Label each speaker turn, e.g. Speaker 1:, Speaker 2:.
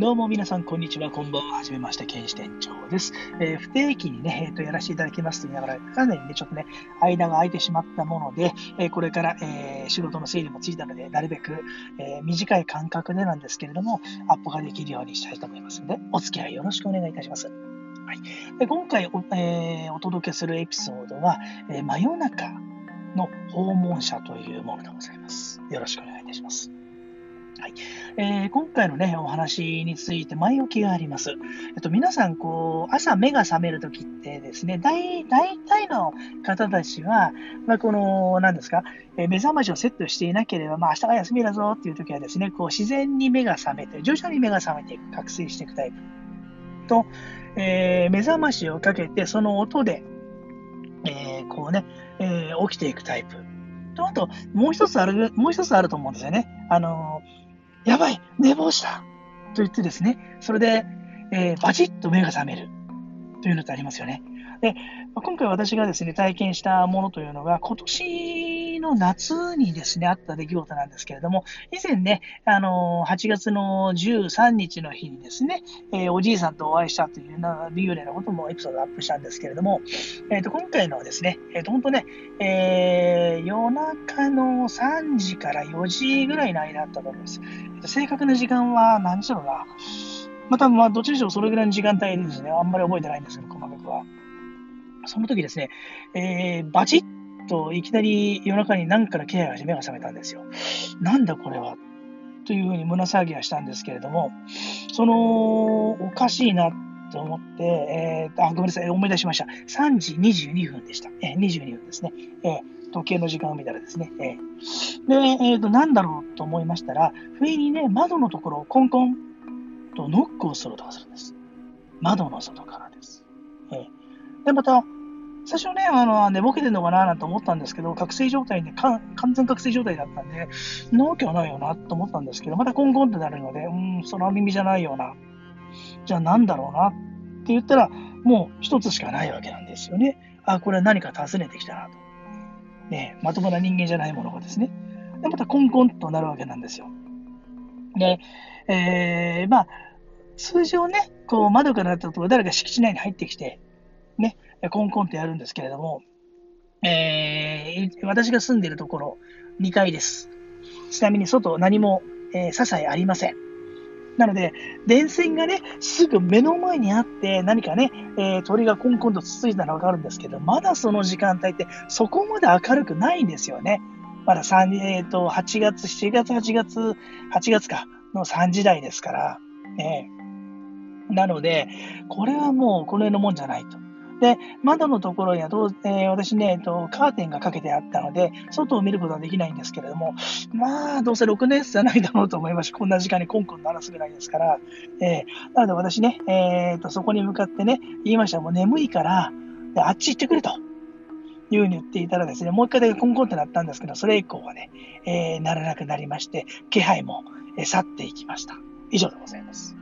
Speaker 1: どうも皆さん、こんにちは。こんばんは。はじめまして、ケンシ店長です。えー、不定期にね、えー、と、やらせていただきますと言いながら、かなりね、ちょっとね、間が空いてしまったもので、えー、これから、え仕事の整理もついたので、なるべく、え短い間隔でなんですけれども、アップができるようにしたいと思いますので、お付き合いよろしくお願いいたします。はい、で今回お,、えお届けするエピソードは、え真夜中の訪問者というものでございます。よろしくお願いいたします。はいえー、今回のね、お話について前置きがあります。えっと、皆さん、こう、朝目が覚めるときってですね、大大体の方たちは、まあ、この、何ですか、えー、目覚ましをセットしていなければ、まあ、明日が休みだぞっていうときはですね、こう、自然に目が覚めて、徐々に目が覚めていく、覚醒していくタイプと、えー、目覚ましをかけて、その音で、えこうね、え起きていくタイプ。と、あと、もう一つある、もう一つあると思うんですよね。あのやばい寝坊した。と言ってですね、それで、えー、バチッと目が覚める。というのってありますよね。で、今回私がですね、体験したものというのが、今年の夏にですね、あった出来事なんですけれども、以前ね、あの、8月の13日の日にですね、えー、おじいさんとお会いしたというな、いうようなこともエピソードアップしたんですけれども、えっ、ー、と、今回のはですね、えっ、ー、と、本当ね、えー、夜中の3時から4時ぐらいの間だったと思います。正確な時間は何時だろうな？また、まあ、どっちにしろそれぐらいの時間帯ですね。あんまり覚えてないんですけど、細かくは。その時ですね、えー、バチッといきなり夜中に何から気配がして目が覚めたんですよ。なんだこれはというふうに胸騒ぎはしたんですけれども、その、おかしいなと思って、えー、あ、ごめんなさい、思い出しました。3時22分でした。えー、22分ですね。えー、時計の時間を見たらですね。えー、で、えっ、ー、と、なんだろうと思いましたら、不意にね、窓のところをコンコンとノックをする音がするんです。窓の外からです。えーで、また、最初ね、あの、寝ぼけてんのかななんて思ったんですけど、覚醒状態で、完全覚醒状態だったんで、なわけはないよなと思ったんですけど、またコンコンってなるので、うん、その耳じゃないような。じゃあなんだろうなって言ったら、もう一つしかないわけなんですよね。あ、これは何か尋ねてきたなと。ね、まともな人間じゃないものがですね。で、またコンコンとなるわけなんですよ。で、えー、まあ、通常ね、こう窓からだと誰か敷地内に入ってきて、ね、コンコンってやるんですけれども、えー、私が住んでいるところ、2階です。ちなみに外何も、えー、些細ありません。なので、電線がね、すぐ目の前にあって、何かね、えー、鳥がコンコンとつついたらわかるんですけど、まだその時間帯ってそこまで明るくないんですよね。まだ3、えっ、ー、と、8月、7月、8月、8月か、の3時台ですから、ね。なので、これはもうこの辺のもんじゃないと。で、窓のところにはどう、えー、私ね、えっと、カーテンがかけてあったので、外を見ることはできないんですけれども、まあ、どうせ6年生じゃないだろうと思いますし、こんな時間にコンコン鳴らすぐらいですから、えー、なので私ね、えー、と、そこに向かってね、言いました、もう眠いから、であっち行ってくれと。いうふうに言っていたらですね、もう一回だけコンコンってなったんですけど、それ以降はね、えー、ならなくなりまして、気配も、え去っていきました。以上でございます。